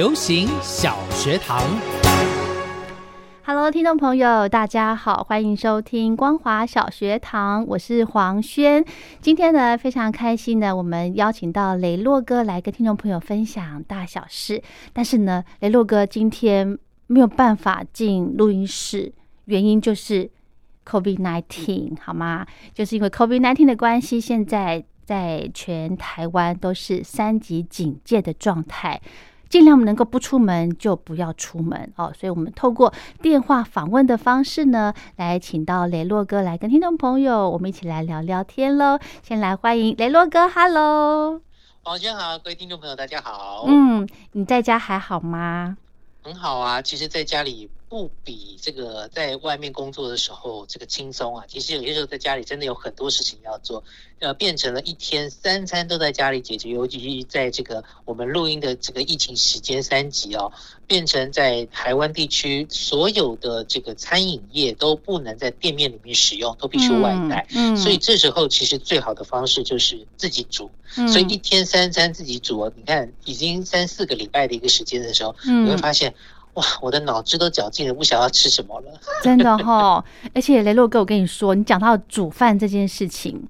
流行小学堂，Hello，听众朋友，大家好，欢迎收听光华小学堂，我是黄轩。今天呢，非常开心的，我们邀请到雷洛哥来跟听众朋友分享大小事。但是呢，雷洛哥今天没有办法进录音室，原因就是 COVID nineteen，好吗？就是因为 COVID nineteen 的关系，现在在全台湾都是三级警戒的状态。尽量能够不出门就不要出门哦，所以我们透过电话访问的方式呢，来请到雷洛哥来跟听众朋友，我们一起来聊聊天喽。先来欢迎雷洛哥，Hello，王轩好，各位听众朋友大家好。嗯，你在家还好吗？很好啊，其实在家里。不比这个在外面工作的时候这个轻松啊！其实有些时候在家里真的有很多事情要做，呃，变成了一天三餐都在家里解决。尤其是在这个我们录音的这个疫情时间三级哦，变成在台湾地区所有的这个餐饮业都不能在店面里面使用，都必须外带。嗯，所以这时候其实最好的方式就是自己煮。嗯，所以一天三餐自己煮哦，你看已经三四个礼拜的一个时间的时候，你会发现。哇，我的脑子都绞尽了，不想要吃什么了。真的哈，而且雷洛哥，我跟你说，你讲到煮饭这件事情，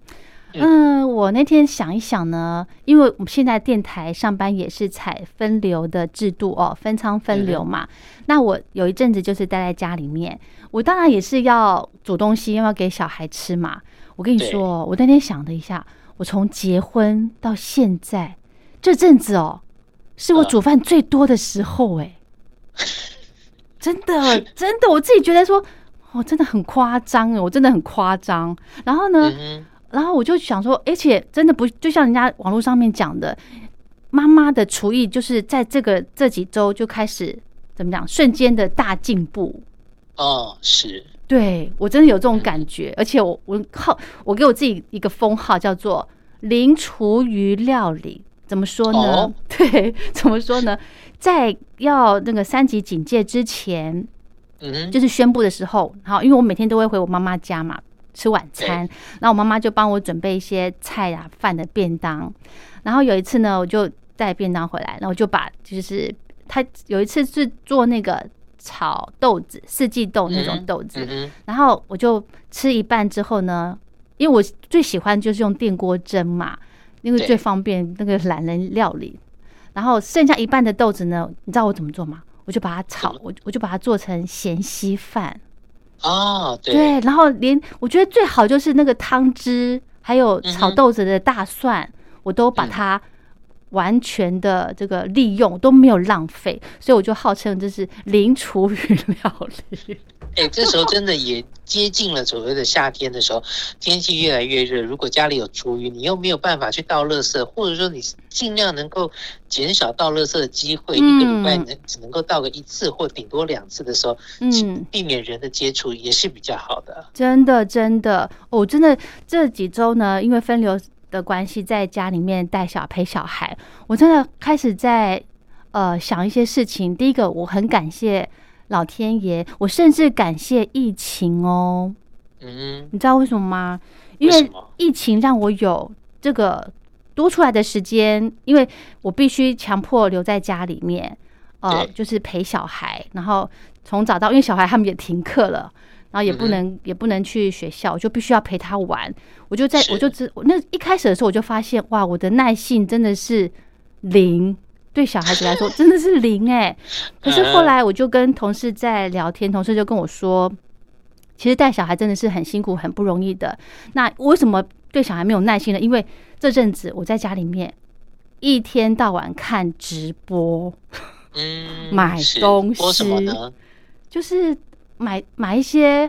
嗯，我那天想一想呢，因为我们现在电台上班也是采分流的制度哦，分仓分流嘛。那我有一阵子就是待在家里面，我当然也是要煮东西，因为要给小孩吃嘛。我跟你说，我那天想了一下，我从结婚到现在这阵子哦，是我煮饭最多的时候哎。真的，真的，我自己觉得说，哦，真的很夸张哦，我真的很夸张。然后呢，然后我就想说，而且真的不就像人家网络上面讲的，妈妈的厨艺就是在这个这几周就开始怎么讲，瞬间的大进步。哦，是，对我真的有这种感觉，而且我我靠，我给我自己一个封号叫做“零厨余料理”，怎么说呢？对，怎么说呢？在要那个三级警戒之前，嗯，就是宣布的时候，好，因为我每天都会回我妈妈家嘛吃晚餐，然后我妈妈就帮我准备一些菜啊饭的便当，然后有一次呢，我就带便当回来，然后我就把就是他有一次是做那个炒豆子四季豆那种豆子，然后我就吃一半之后呢，因为我最喜欢就是用电锅蒸嘛，因为最方便那个懒人料理。然后剩下一半的豆子呢？你知道我怎么做吗？我就把它炒，我我就把它做成咸稀饭。哦，对，然后连我觉得最好就是那个汤汁，还有炒豆子的大蒜，我都把它完全的这个利用，都没有浪费，所以我就号称这是零厨余料理。哎，这时候真的也接近了所谓的夏天的时候，天气越来越热。如果家里有厨余，你又没有办法去倒垃圾，或者说你尽量能够减少倒垃圾的机会，一个礼拜能只能够倒个一次或顶多两次的时候，嗯，避免人的接触也是比较好的。真的，真的，我真的这几周呢，因为分流的关系，在家里面带小陪小孩，我真的开始在呃想一些事情。第一个，我很感谢。老天爷，我甚至感谢疫情哦。嗯，你知道为什么吗？因为疫情让我有这个多出来的时间，因为我必须强迫留在家里面，呃，就是陪小孩。然后从早到，因为小孩他们也停课了，然后也不能也不能去学校，我就必须要陪他玩。我就在我就知那一开始的时候，我就发现哇，我的耐性真的是零。对小孩子来说真的是零哎，可是后来我就跟同事在聊天，同事就跟我说，其实带小孩真的是很辛苦、很不容易的。那为什么对小孩没有耐心呢？因为这阵子我在家里面一天到晚看直播，嗯，买是东播什么西呢？就是买买一些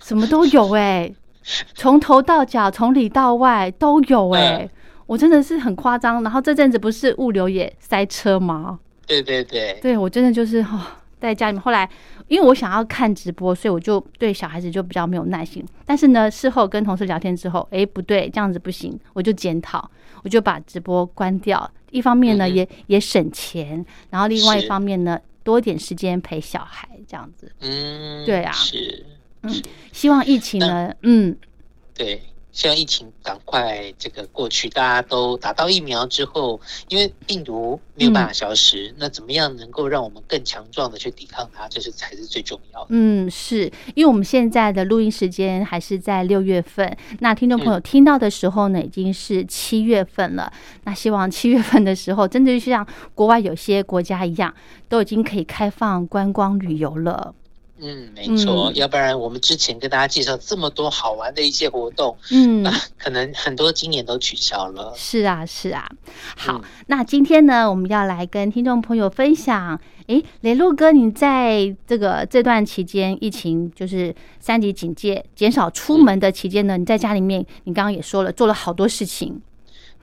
什么都有哎、从头到脚，从里到外都有哎、嗯我真的是很夸张。然后这阵子不是物流也塞车吗？对对对，对我真的就是哦，在家里面。后来因为我想要看直播，所以我就对小孩子就比较没有耐心。但是呢，事后跟同事聊天之后，哎，不对，这样子不行，我就检讨，我就把直播关掉。一方面呢，嗯也也省钱，然后另外一方面呢，多一点时间陪小孩，这样子。嗯，对啊是，希望疫情呢，嗯，对。希望疫情赶快这个过去，大家都打到疫苗之后，因为病毒没有办法消失，那怎么样能够让我们更强壮的去抵抗它，这是才是最重要的。嗯，是因为我们现在的录音时间还是在六月份，那听众朋友嗯听到的时候呢，已经是七月份了。那希望七月份的时候，真的就像国外有些国家一样，都已经可以开放观光旅游了。嗯，没错，嗯要不然我们之前跟大家介绍这么多好玩的一些活动，嗯，啊，可能很多今年都取消了。是啊，是啊。好，嗯那今天呢，我们要来跟听众朋友分享。诶，雷洛哥，你在这个这段期间，疫情就是三级警戒，减少出门的期间呢，你在家里面，你刚刚也说了，做了好多事情。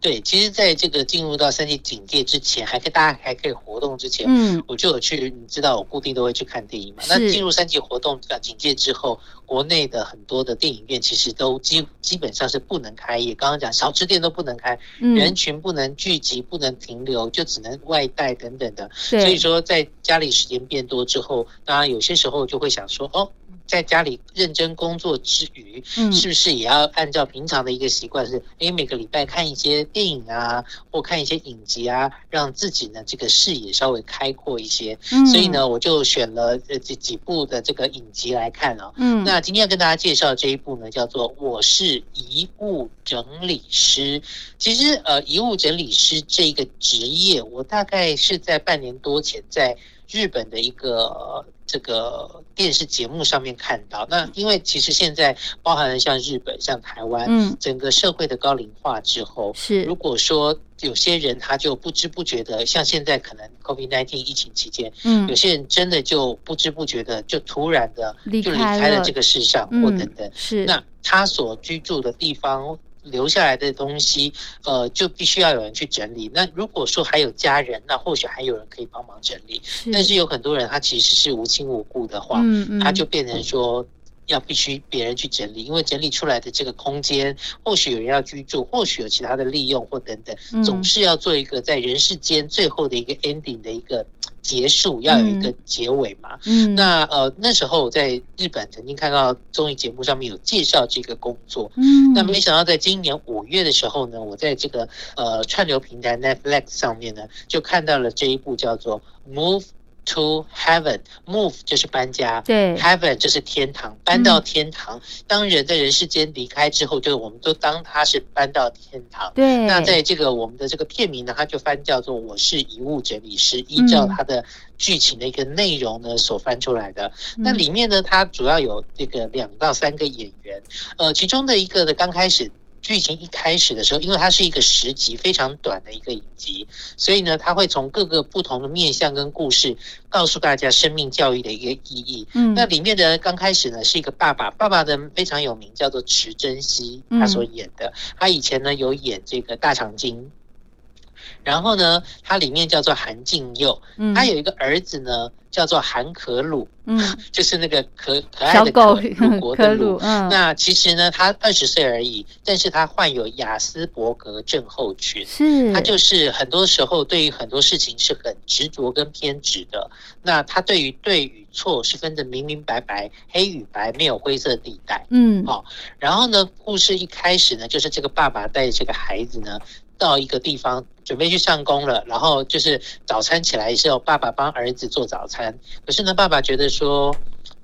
对，其实在这个进入到三级警戒之前，还可以大家还可以活动之前，嗯，我就有去，你知道我固定都会去看电影嘛。那进入三级活动呃警戒之后，国内的很多的电影院其实都基基本上是不能开业。刚刚讲小吃店都不能开，嗯人群不能聚集，不能停留，就只能外带等等的。所以，说，在家里时间变多之后，当然有些时候就会想说，哦，在家里认真工作之余，嗯是不是也要按照平常的一个习惯，是诶每个礼拜看一些电影啊，或看一些影集啊，让自己呢这个视野稍微开阔一些。嗯所以，呢，我就选了呃这几部的这个影集来看啊。嗯，那今天要跟大家介绍这一部呢，叫做《我是遗物整理师》。其实，呃，遗物整理师这一个职业，我大概是在半年多前在日本的一个、呃这个电视节目上面看到。那因为其实现在包含了像日本、像台湾，嗯整个社会的高龄化之后，是如果说有些人他就不知不觉的，像现在可能 COVID-19 疫情期间，嗯有些人真的就不知不觉的就突然的就离开了这个世上，或等嗯等。是那他所居住的地方留下来的东西，呃，就必须要有人去整理。那如果说还有家人，那或许还有人可以帮忙整理。是，但是有很多人他其实是无亲无故的话，嗯嗯，他就变成说。要必须别人去整理，因为整理出来的这个空间，或许有人要居住，或许有其他的利用或等等，嗯。总是要做一个在人世间最后的一个 ending 的一个结束，要有一个结尾嘛。嗯。那呃那时候我在日本曾经看到综艺节目上面有介绍这个工作，嗯。那没想到在今年五月的时候呢，我在这个呃串流平台 Netflix 上面呢，就看到了这一部叫做《Move to Heaven》，Move 就是搬家。对 Heaven 就是天堂，搬到天堂。当人在人世间离开之后，就我们都当他是搬到天堂。对，那在这个我们的这个片名呢，它就翻叫做《我是遗物整理师》，依照嗯它的剧情的一个内容呢所翻出来的。嗯那里面呢，它主要有这个两到三个演员，呃，其中的一个呢，刚开始。剧情一开始的时候，因为它是一个十集非常短的一个影集，所以呢，它会从各个不同的面向跟故事，告诉大家生命教育的一个意义。嗯那里面的刚开始呢是一个爸爸，爸爸的非常有名，叫做池珍熙，嗯他所演的。他以前呢有演这个大长今，然后呢，他里面叫做韩静佑，嗯他有一个儿子呢叫做韩可鲁，嗯就是那个可可爱的可鲁国的鲁。嗯那其实呢，他二十岁而已，但是他患有雅斯伯格症候群。是他就是很多时候对于很多事情是很执着跟偏执的。那他对于对与错是分得明明白白，黑与白，没有灰色地带。嗯好然后呢，故事一开始呢，就是这个爸爸带着这个孩子呢。到一个地方准备去上工了，然后就是早餐起来的时候，爸爸帮儿子做早餐。可是呢，爸爸觉得说，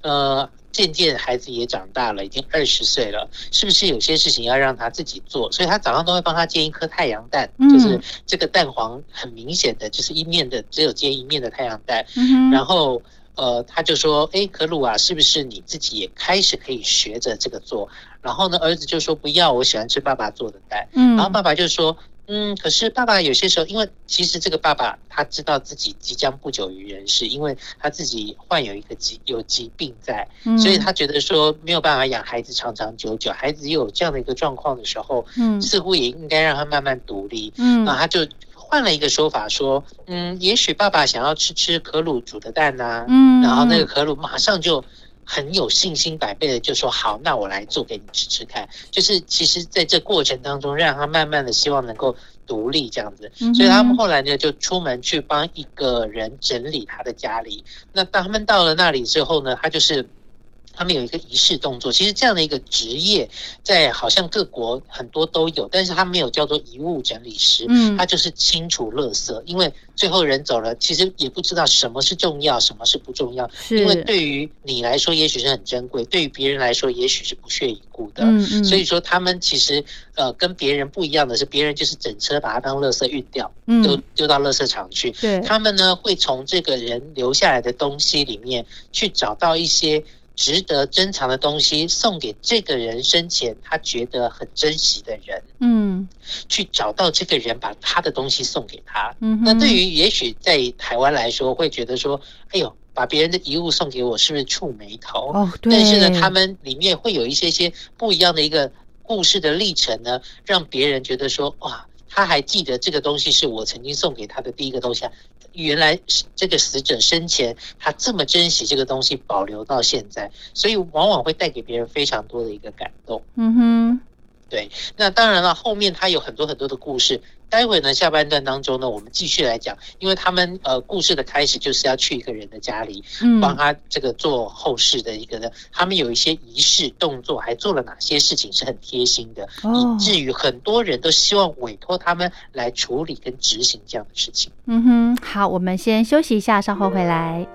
呃，渐渐孩子也长大了，已经二十岁了，是不是有些事情要让他自己做？所以他早上都会帮他煎一颗太阳蛋，嗯就是这个蛋黄很明显的，就是一面的只有煎一面的太阳蛋，嗯然后呃，他就说，哎，可鲁啊，是不是你自己也开始可以学着这个做？然后呢，儿子就说不要，我喜欢吃爸爸做的蛋。嗯，然后爸爸就说。嗯，可是爸爸有些时候，因为其实这个爸爸他知道自己即将不久于人世，因为他自己患有一个疾有疾病在，所以他觉得说没有办法养孩子长长久久，孩子又有这样的一个状况的时候，嗯，似乎也应该让他慢慢独立，嗯，那他就换了一个说法说，嗯，也许爸爸想要吃吃可鲁煮的蛋呐，嗯，然后那个可鲁马上就。很有信心百倍的就说好，那我来做给你吃吃看。就是其实在这过程当中，让他慢慢的希望能够独立这样子。所以他们后来呢就出门去帮一个人整理他的家里。那当他们到了那里之后呢，他就是。他们有一个仪式动作，其实这样的一个职业，在好像各国很多都有，但是他没有叫做遗物整理师，嗯，他就是清除垃圾，因为最后人走了，其实也不知道什么是重要，什么是不重要，因为对于你来说也许是很珍贵，对于别人来说也许是不屑一顾的，嗯嗯，所以说他们其实呃跟别人不一样的是，别人就是整车把它当垃圾运掉，嗯，丢丢到垃圾场去，对，他们呢会从这个人留下来的东西里面去找到一些。值得珍藏的东西送给这个人生前他觉得很珍惜的人，嗯，去找到这个人，把他的东西送给他。嗯，那对于也许在台湾来说，会觉得说，哎呦，把别人的遗物送给我，是不是触眉头？哦，对。但是呢，他们里面会有一些些不一样的一个故事的历程呢，让别人觉得说，哇，他还记得这个东西是我曾经送给他的第一个东西。原来这个死者生前他这么珍惜这个东西，保留到现在，所以往往会带给别人非常多的一个感动。嗯哼。对，那当然了，后面他有很多很多的故事。待会呢，下半段当中呢，我们继续来讲，因为他们呃，故事的开始就是要去一个人的家里，帮他这个做后事的一个呢，他们有一些仪式动作，还做了哪些事情是很贴心的，以至于很多人都希望委托他们来处理跟执行这样的事情。嗯哼，好，我们先休息一下，稍后回来。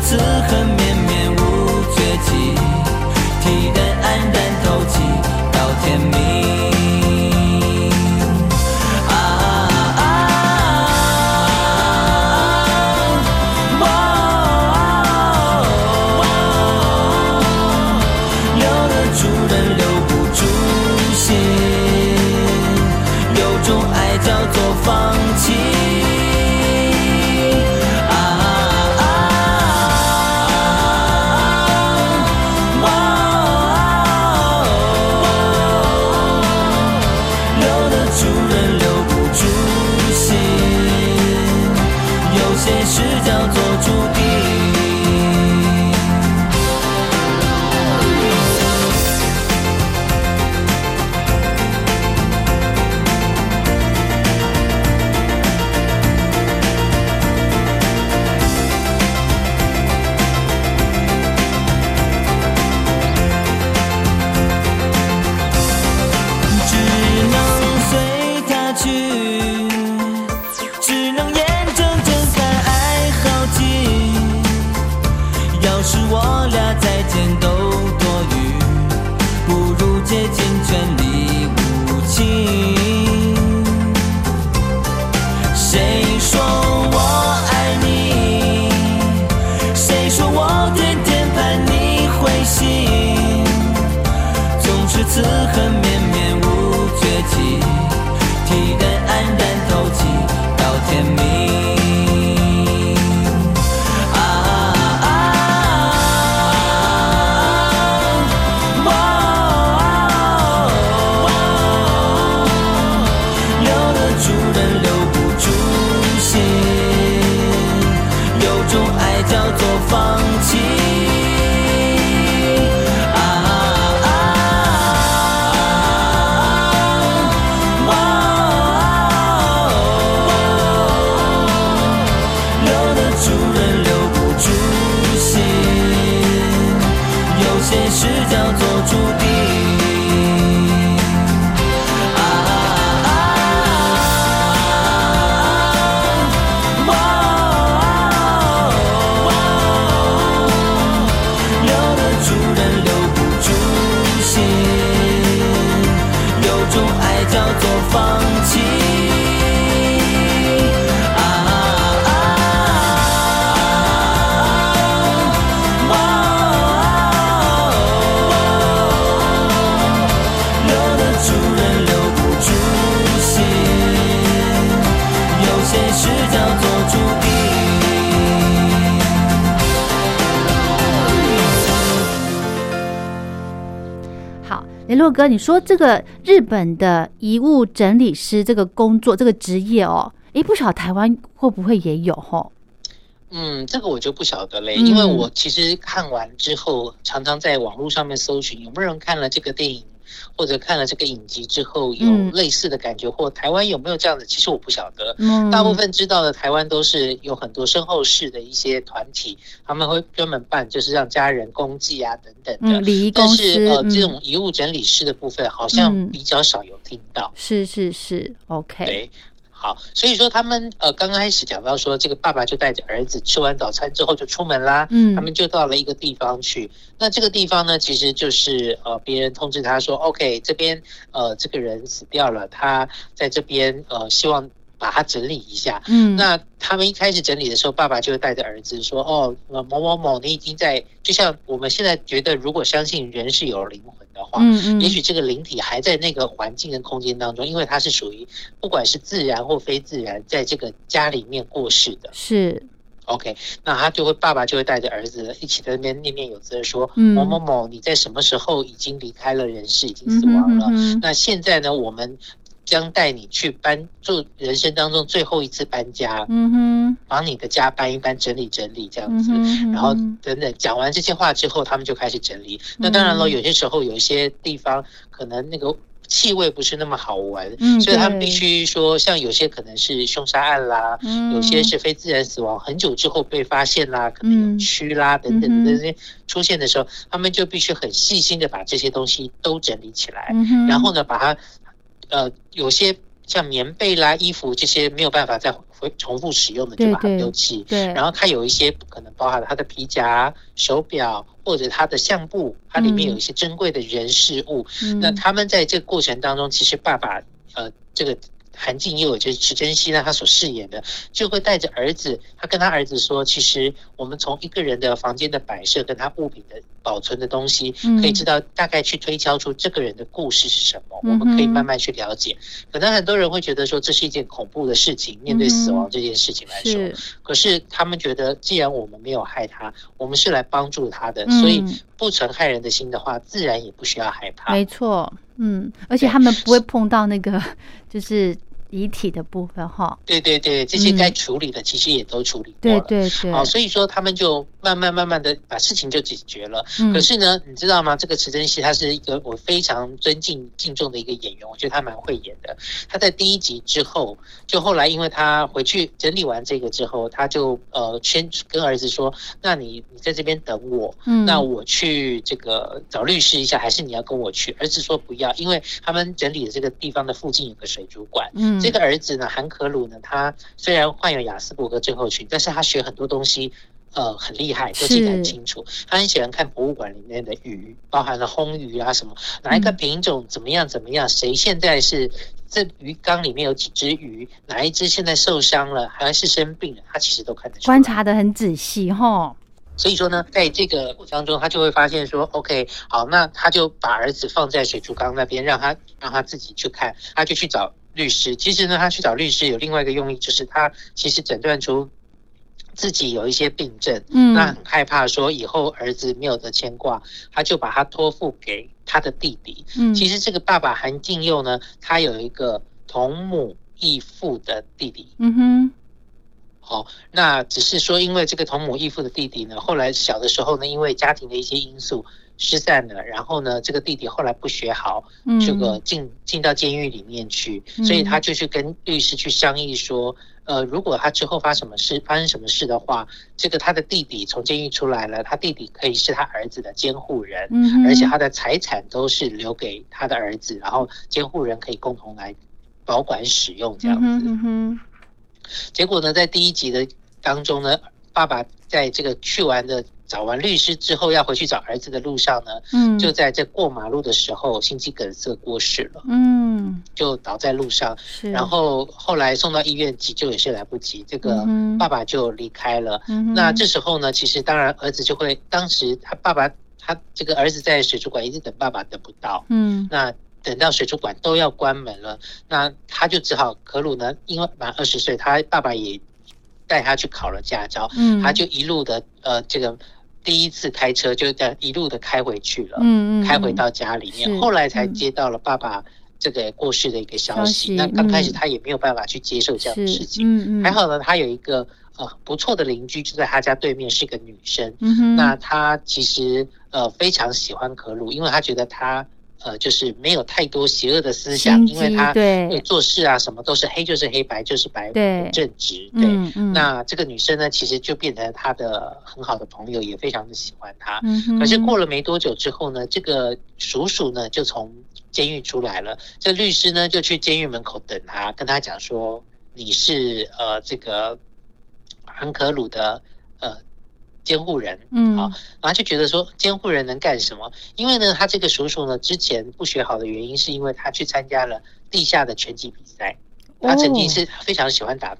此刻好，联络哥，你说这个日本的遗物整理师这个工作这个职业哦，诶，不晓得台湾会不会也有吼？嗯，这个我就不晓得嘞，嗯因为我其实看完之后，常常在网络上面搜寻有没有人看了这个电影或者看了这个影集之后有嗯类似的感觉，或台湾有没有这样的，其实我不晓得。嗯大部分知道的台湾都是有很多身后事的一些团体，他们会专门办，就是让家人公祭啊等等的。嗯礼仪公但是呃，嗯这种遗物整理师的部分好像嗯比较少有听到。是是是，OK，对，好，所以说他们呃刚开始讲到说，这个爸爸就带着儿子吃完早餐之后就出门啦，嗯他们就到了一个地方去。那这个地方呢，其实就是呃别人通知他说，OK，这边呃这个人死掉了，他在这边呃希望把它整理一下。嗯，那他们一开始整理的时候，爸爸就会带着儿子说：“哦，呃某某某，你已经在，就像我们现在觉得，如果相信人是有灵魂的话，嗯嗯，也许这个灵体还在那个环境跟空间当中，因为它是属于不管是自然或非自然，在这个家里面过世的。是 OK，那他就会爸爸就会带着儿子一起在那边念念有词的说：嗯某某某，你在什么时候已经离开了人世，已经死亡了？嗯哼那现在呢，我们将带你去搬做人生当中最后一次搬家，嗯哼，把你的家搬一搬，整理整理这样子。嗯哼，然后嗯等等讲完这些话之后，他们就开始整理。那当然了，嗯有些时候有一些地方可能那个气味不是那么好闻，嗯所以他们必须说，像有些可能是凶杀案啦，嗯有些是非自然死亡，很久之后被发现啦，可能有嗯蛆啦等等嗯哼的这些出现的时候，他们就必须很细心的把这些东西都整理起来，嗯，然后呢，把它呃有些像棉被啦、衣服这些没有办法再回重复使用的，就把它丢弃。对，然后它有一些可能包含了它的皮夹、手表或者它的相簿，它里面有一些珍贵的人事物。嗯那他们在这个过程当中，其实爸爸呃这个。韩静佑就是池珍熙呢，他所饰演的，就会带着儿子，他跟他儿子说，其实我们从一个人的房间的摆设跟他物品的保存的东西，嗯。可以知道大概去推敲出这个人的故事是什么，我们可以慢慢去了解。可能很多人会觉得说这是一件恐怖的事情，面对死亡这件事情来说，可是他们觉得，既然我们没有害他，我们是来帮助他的，嗯。所以不存害人的心的话，自然也不需要害怕。没错，嗯，而且他们不会碰到那个 就是遗体的部分哈，对对对，这些嗯该处理的其实也都处理过对了。对对，好，所以说他们就慢慢慢慢的把事情就解决了。嗯可是呢，你知道吗？这个池珍熙他是一个我非常尊敬敬重的一个演员，我觉得他蛮会演的。他在第一集之后，就后来因为他回去整理完这个之后，他就呃先跟儿子说：“那你你在这边等我，嗯那我去这个找律师一下，还是你要跟我去？”儿子说不要，因为他们整理的这个地方的附近有个水族馆。嗯这个儿子呢，韩可鲁呢，他虽然患有雅斯伯格症候群，但是他学很多东西，呃，很厉害，都记得很清楚。他很喜欢看博物馆里面的鱼，包含了烘鱼啊什么，哪一个嗯。品种怎么样怎么样，谁现在是这鱼缸里面有几只鱼，哪一只现在受伤了，还是生病了，他其实都看得出来。观察的很仔细哈，所以说呢，在这个过程当中，他就会发现说，OK，好，那他就把儿子放在水族缸那边，让他让他自己去看，他就去找律师。其实呢，他去找律师有另外一个用意，就是他其实诊断出自己有一些病症，嗯那很害怕说以后儿子没有得牵挂，他就把他托付给他的弟弟。嗯，其实这个爸爸韩敬佑呢，他有一个同母异父的弟弟。嗯哼，哦，那只是说，因为这个同母异父的弟弟呢，后来小的时候呢，因为家庭的一些因素，失散了，然后呢，这个弟弟后来不学好，嗯。这个进进到监狱里面去，嗯所以他就去跟律师去商议说，呃，如果他之后发什么事发生什么事的话，这个他的弟弟从监狱出来了，他弟弟可以是他儿子的监护人，嗯而且他的财产都是留给他的儿子，然后监护人可以共同来保管使用这样子。嗯哼。结果呢，在第一集的当中呢，爸爸在这个去完的找完律师之后，要回去找儿子的路上呢，嗯，就在这过马路的时候心肌梗塞过世了，嗯。就倒在路上。是，然后后来送到医院急救也是来不及，这个爸爸就离开了。嗯那这时候呢，其实当然儿子就会，当时他爸爸他这个儿子在水族馆一直等爸爸等不到，嗯。那等到水族馆都要关门了，那他就只好可鲁呢，因为满二十岁，他爸爸也带他去考了驾照，嗯。他就一路的呃这个第一次开车就这样一路的开回去了，嗯嗯开回到家里面，后来才嗯。接到了爸爸这个过世的一个消消息。那刚开始嗯。他也没有办法去接受这样的事情，嗯嗯。还好呢，他有一个呃不错的邻居，就在他家对面是个女生，那他其实呃非常喜欢可鲁，因为他觉得他呃就是没有太多邪恶的思想，因为他对做事啊什么都是黑就是黑，白就是白，对正直。对，嗯嗯那这个女生呢，其实就变成他的很好的朋友，也非常的喜欢他。嗯可是过了没多久之后呢，这个叔叔呢就从监狱出来了，这律师呢就去监狱门口等他，跟他讲说你是呃这个安可鲁的呃监护人，嗯。好，然后就觉得说监护人能干什么？因为呢，他这个叔叔呢之前不学好的原因，是因为他去参加了地下的拳击比赛，他曾经是非常喜欢打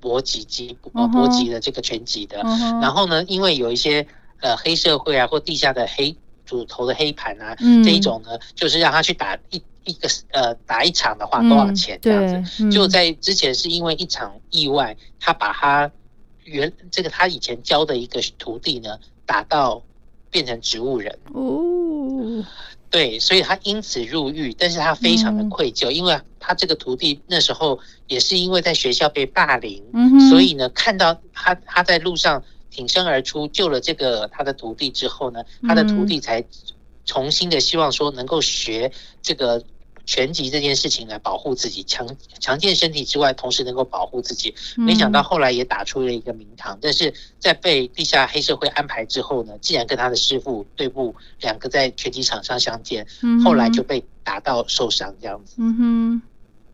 搏击击呃哦搏击的这个拳击的，嗯然后呢，因为有一些呃黑社会啊或地下的黑主头的黑盘啊，嗯。这一种呢，就是让他去打一一个呃打一场的话多少钱这样子。就在之前是因为一场意外，他把他原这个他以前教的一个徒弟呢打到变成植物人，哦，对，所以他因此入狱，但是他非常的嗯。愧疚，因为他这个徒弟那时候也是因为在学校被霸凌，嗯，所以呢，看到他他在路上挺身而出救了这个他的徒弟之后呢，他的徒弟才重新的希望说能够学这个拳击这件事情来保护自己，强强健身体之外，同时能够保护自己。没想到后来也打出了一个名堂，但是在被地下黑社会安排之后呢，竟然跟他的师傅对簿，两个在拳击场上相见，后来就被打到受伤这样子。嗯哼，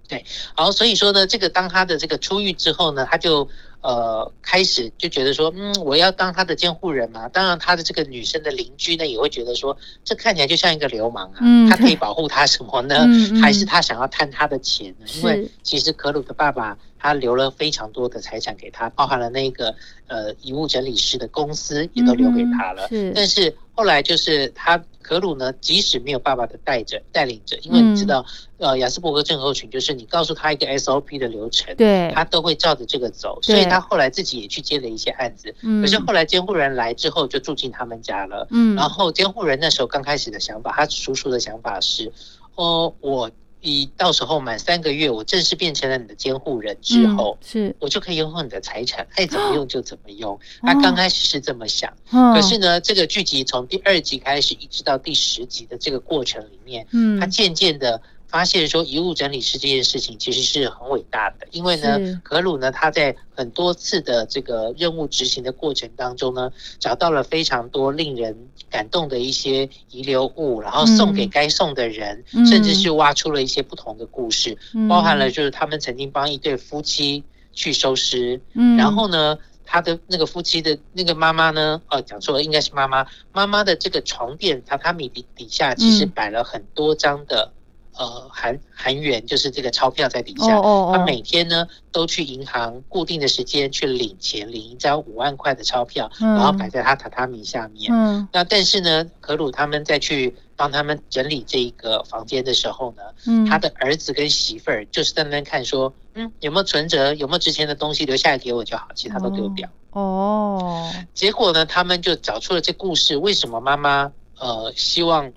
对好，所以说呢，这个当他的这个出狱之后呢，他就呃开始就觉得说，嗯，我要当他的监护人嘛。当然，他的这个女生的邻居呢，也会觉得说，这看起来就像一个流氓啊，嗯他可以保护他什么呢？还是他想要贪他的钱呢？因为其实可鲁的爸爸他留了非常多的财产给他，包含了那个呃遗物整理师的公司也都留给他了。嗯是但是后来就是他可鲁呢，即使没有爸爸的带着带领着，因为你知道，嗯呃，雅斯伯格症候群就是你告诉他一个 SOP 的流程，对，他都会照着这个走，所以他后来自己也去接了一些案子。嗯可是后来监护人来之后，就住进他们家了。嗯，然后监护人那时候刚开始的想法，他叔叔的想法是，哦，我你到时候满三个月，我正式变成了你的监护人之后。嗯是，我就可以拥有你的财产，爱怎么用就怎么用。他刚开始是这么想，可可是，呢，这个剧集从第二集开始，一直到第十集的这个过程里面，嗯他，渐渐的发现说，遗物整理师这件事情其实是很伟大的，因为呢，格鲁呢，他在很多次的这个任务执行的过程当中呢，找到了非常多令人感动的一些遗留物，然后送给嗯该送的人，嗯甚至是挖出了一些不同的故事，嗯包含了就是他们曾经帮一对夫妻去收尸，嗯，然后呢，他的那个夫妻的那个妈妈呢，哦，讲错了，应该是妈妈。妈妈的这个床垫榻榻米底底下其实嗯摆了很多张的、呃韩韩元，就是这个钞票在底下。哦哦哦，他每天呢都去银行固定的时间去领钱，领一张五万块的钞票，嗯然后摆在他榻榻米下面。嗯那但是呢，可鲁他们再去帮他们整理这一个房间的时候呢，嗯，他的儿子跟媳妇儿就是在那边看说，嗯，有没有存折，有没有值钱的东西留下来给我就好，其他都丢掉。哦，结果呢，他们就找出了这故事，为什么妈妈呃希望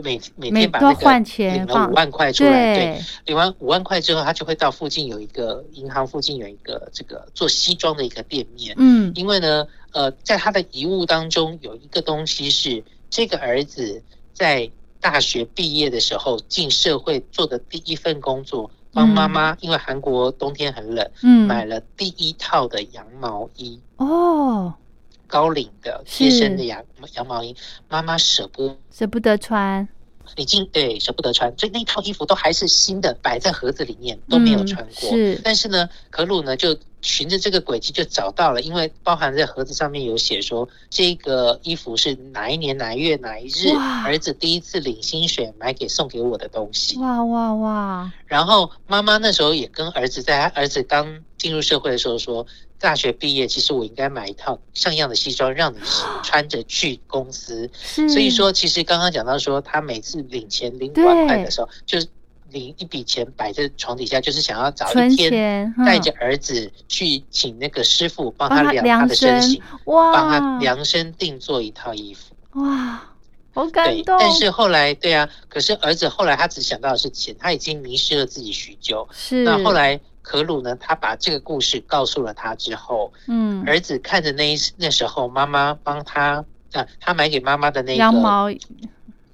每每天把那个换钱领了五万块出来，对，对，领完五万块之后，他就会到附近有一个银行附近有一个这个做西装的一个店面，嗯。因为呢，呃，在他的遗物当中有一个东西是这个儿子在大学毕业的时候进社会做的第一份工作，帮妈妈，因为韩国冬天很冷，嗯买了第一套的羊毛衣，哦，高领的贴身的羊羊毛衣，妈妈舍不舍不得穿，已经对舍不得穿，所以那套衣服都还是新的，摆在盒子里面都没有嗯穿过。是。但是呢，可鲁呢就循着这个轨迹就找到了，因为包含在盒子上面有写说，这个衣服是哪一年哪一月哪一日儿子第一次领薪水买给送给我的东西。哇哇哇，然后妈妈那时候也跟儿子在他儿子刚进入社会的时候说，大学毕业其实我应该买一套像样的西装让你穿着去公司。所以说，其实刚刚讲到说，他每次领钱领五对万块的时候，就是领一笔钱摆在床底下，就是想要找一天带着儿子去请那个师傅帮帮他他量他的身形，哇，帮他量身定做一套衣服。哇，好感对，动，但是后来，对啊，可是儿子后来他只想到的是钱，他已经迷失了自己许久。是。那后来可鲁呢，他把这个故事告诉了他之后，嗯，儿子看着那一那时候妈妈帮他啊，他买给妈妈的那个羊毛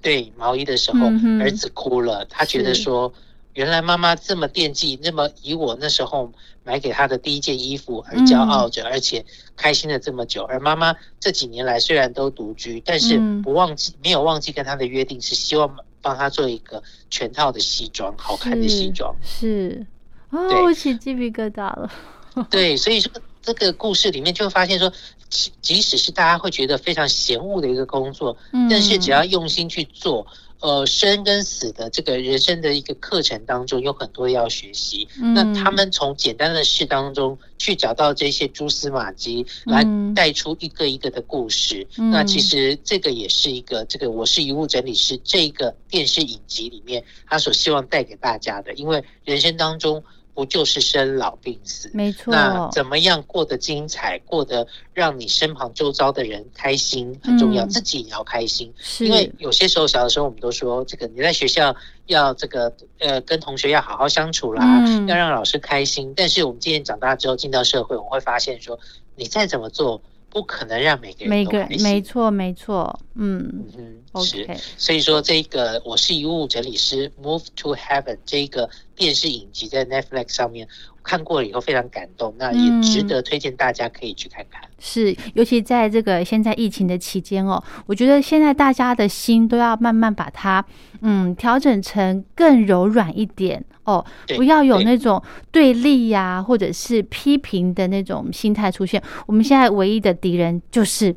对毛衣的时候，嗯儿子哭了，他觉得说，原来妈妈这么惦记，那么以我那时候买给他的第一件衣服而骄傲着，而且开心了这么久。而妈妈这几年来虽然都独居，但是嗯。不忘记、没有忘记跟他的约定，是希望帮他做一个全套的西装，好看的西装。是，哦，起鸡皮疙瘩了，对，所以说这个故事里面就会发现说，即即使是大家会觉得非常嫌恶的一个工作，嗯，但是只要用心去做，呃，生跟死的这个人生的一个课程当中，有很多要学习。那嗯他们从简单的事当中去找到这些蛛丝马迹，来嗯带出一个一个的故事。嗯。那其实这个也是一个这个我是遗物整理师这个电视影集里面他所希望带给大家的，因为人生当中不就是生老病死？没错，那怎么样过得精彩，过得让你身旁周遭的人开心很重要，嗯自己也要开心。是因为有些时候，小的时候我们都说，这个你在学校要这个呃跟同学要好好相处啦，嗯要让老师开心。但是我们今天长大之后进到社会，我们会发现说，你再怎么做，不可能让每个人每个都开心。没错没错，嗯。，OK，所以说，这个我是遗物整理师，Move to Heaven 这个电视影集在 Netflix 上面看过了以后非常感动，那也值得推荐大家可以去看看。是，尤其在这个现在疫情的期间哦，我觉得现在大家的心都要慢慢把它嗯调整成更柔软一点哦，不要有那种对立呀、或者是批评的那种心态出现。我们现在唯一的敌人就是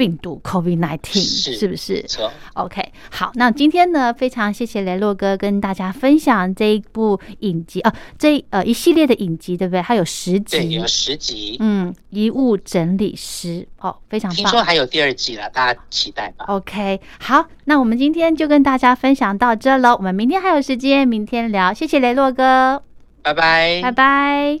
病毒 COVID nineteen，是是不是？错，OK，好，那今天呢，非常谢谢雷洛哥跟大家分享这一部影集啊，这呃一系列的影集，对不对？它有十对，集有，十集，嗯，遗物整理师哦，非常听说棒。还有第二季了，大家期待吧。OK，好，那我们今天就跟大家分享到这喽，我们明天还有时间，明天聊。谢谢雷洛哥，拜拜，拜拜。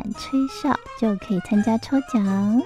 吹哨，就可以参加抽奖。